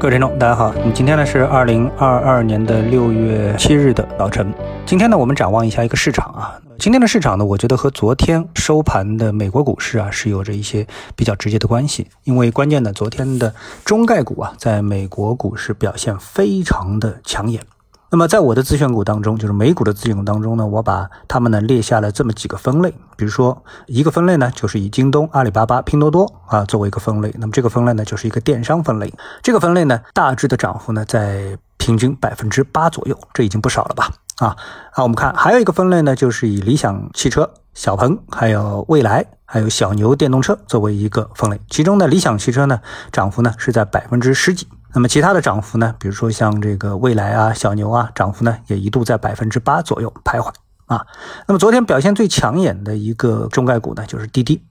各位听众，大家好。今天呢是二零二二年的六月七日的早晨。今天呢，我们展望一下一个市场啊。今天的市场呢，我觉得和昨天收盘的美国股市啊是有着一些比较直接的关系。因为关键呢，昨天的中概股啊，在美国股市表现非常的抢眼。那么，在我的自选股当中，就是美股的自选股当中呢，我把它们呢列下了这么几个分类。比如说，一个分类呢，就是以京东、阿里巴巴、拼多多啊作为一个分类。那么这个分类呢，就是一个电商分类。这个分类呢，大致的涨幅呢，在平均百分之八左右，这已经不少了吧？啊，好，我们看还有一个分类呢，就是以理想汽车、小鹏、还有蔚来、还有小牛电动车作为一个分类。其中呢，理想汽车呢，涨幅呢是在百分之十几。那么其他的涨幅呢？比如说像这个蔚来啊、小牛啊，涨幅呢也一度在百分之八左右徘徊啊。那么昨天表现最抢眼的一个中概股呢，就是滴滴。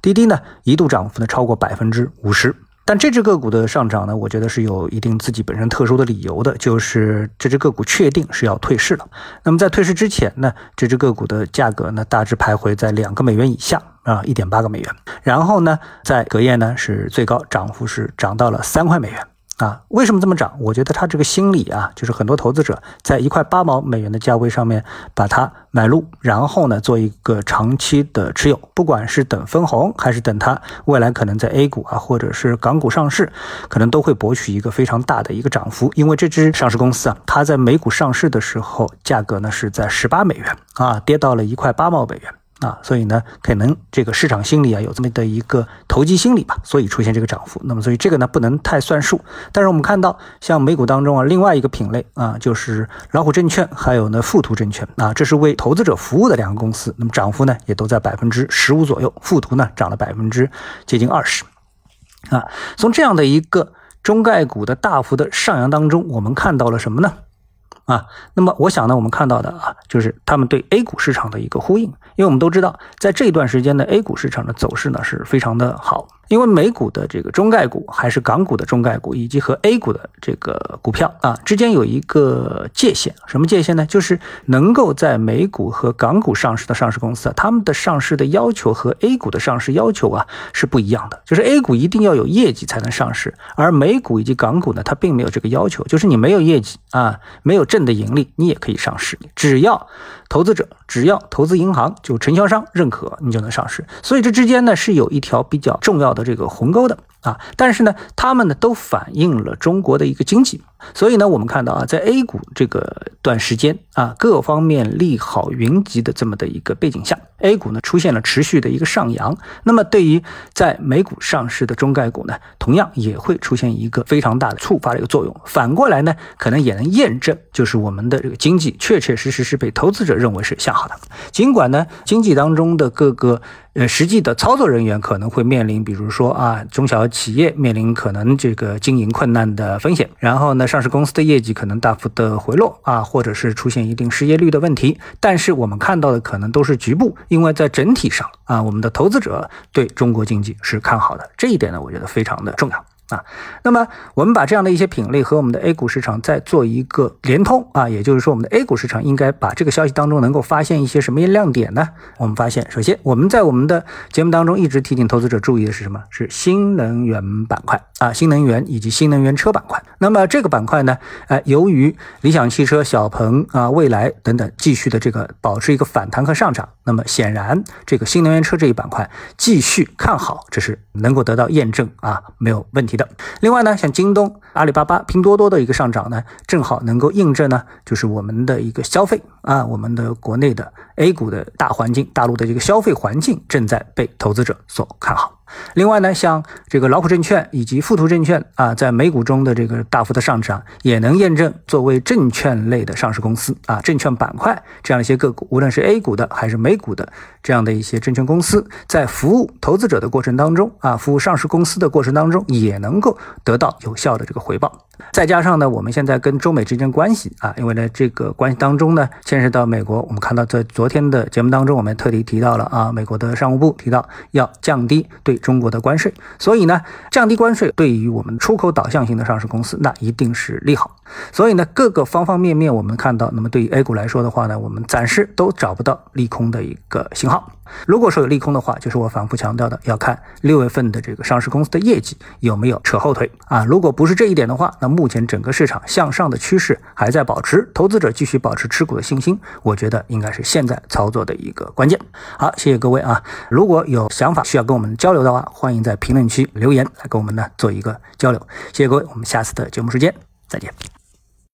滴滴呢一度涨幅呢超过百分之五十，但这只个股的上涨呢，我觉得是有一定自己本身特殊的理由的，就是这只个股确定是要退市了。那么在退市之前呢，这只个股的价格呢大致徘徊在两个美元以下啊，一点八个美元。然后呢，在隔夜呢是最高涨幅是涨到了三块美元。啊，为什么这么涨？我觉得他这个心理啊，就是很多投资者在一块八毛美元的价位上面把它买入，然后呢做一个长期的持有，不管是等分红还是等它未来可能在 A 股啊或者是港股上市，可能都会博取一个非常大的一个涨幅。因为这只上市公司啊，它在美股上市的时候价格呢是在十八美元啊，跌到了一块八毛美元。啊，所以呢，可能这个市场心理啊有这么的一个投机心理吧，所以出现这个涨幅。那么，所以这个呢不能太算数。但是我们看到，像美股当中啊，另外一个品类啊，就是老虎证券，还有呢富途证券啊，这是为投资者服务的两个公司。那么涨幅呢也都在百分之十五左右，富途呢涨了百分之接近二十。啊，从这样的一个中概股的大幅的上扬当中，我们看到了什么呢？啊，那么我想呢，我们看到的啊，就是他们对 A 股市场的一个呼应，因为我们都知道，在这一段时间的 A 股市场的走势呢是非常的好。因为美股的这个中概股，还是港股的中概股，以及和 A 股的这个股票啊之间有一个界限，什么界限呢？就是能够在美股和港股上市的上市公司啊，他们的上市的要求和 A 股的上市要求啊是不一样的。就是 A 股一定要有业绩才能上市，而美股以及港股呢，它并没有这个要求，就是你没有业绩啊，没有的盈利，你也可以上市，只要投资者，只要投资银行就承销商认可，你就能上市。所以这之间呢是有一条比较重要。的这个鸿沟的啊，但是呢，他们呢都反映了中国的一个经济，所以呢，我们看到啊，在 A 股这个段时间啊，各方面利好云集的这么的一个背景下，A 股呢出现了持续的一个上扬。那么对于在美股上市的中概股呢，同样也会出现一个非常大的触发的一个作用。反过来呢，可能也能验证，就是我们的这个经济确确实实是被投资者认为是向好的。尽管呢，经济当中的各个呃实际的操作人员可能会面临，比如说啊，中小企业面临可能这个经营困难的风险，然后呢，上市公司的业绩可能大幅的回落啊，或者是出现一定失业率的问题。但是我们看到的可能都是局部，因为在整体上啊，我们的投资者对中国经济是看好的，这一点呢，我觉得非常的重要。啊，那么我们把这样的一些品类和我们的 A 股市场再做一个联通啊，也就是说，我们的 A 股市场应该把这个消息当中能够发现一些什么亮点呢？我们发现，首先我们在我们的节目当中一直提醒投资者注意的是什么？是新能源板块啊，新能源以及新能源车板块。那么这个板块呢，呃，由于理想汽车、小鹏啊、蔚来等等继续的这个保持一个反弹和上涨，那么显然这个新能源车这一板块继续看好，这是能够得到验证啊，没有问题。的，另外呢，像京东、阿里巴巴、拼多多的一个上涨呢，正好能够印证呢，就是我们的一个消费啊，我们的国内的 A 股的大环境，大陆的这个消费环境正在被投资者所看好。另外呢，像这个老虎证券以及富途证券啊，在美股中的这个大幅的上涨，也能验证作为证券类的上市公司啊，证券板块这样一些个股，无论是 A 股的还是美股的这样的一些证券公司，在服务投资者的过程当中啊，服务上市公司的过程当中，也能够得到有效的这个回报。再加上呢，我们现在跟中美之间关系啊，因为呢这个关系当中呢牵涉到美国，我们看到在昨天的节目当中，我们特地提到了啊，美国的商务部提到要降低对中国的关税，所以呢降低关税对于我们出口导向型的上市公司那一定是利好。所以呢各个方方面面我们看到，那么对于 A 股来说的话呢，我们暂时都找不到利空的一个信号。如果说有利空的话，就是我反复强调的，要看六月份的这个上市公司的业绩有没有扯后腿啊。如果不是这一点的话，那目前整个市场向上的趋势还在保持，投资者继续保持持股的信心，我觉得应该是现在操作的一个关键。好，谢谢各位啊！如果有想法需要跟我们交流的欢迎在评论区留言来跟我们呢做一个交流。谢谢各位，我们下次的节目时间再见。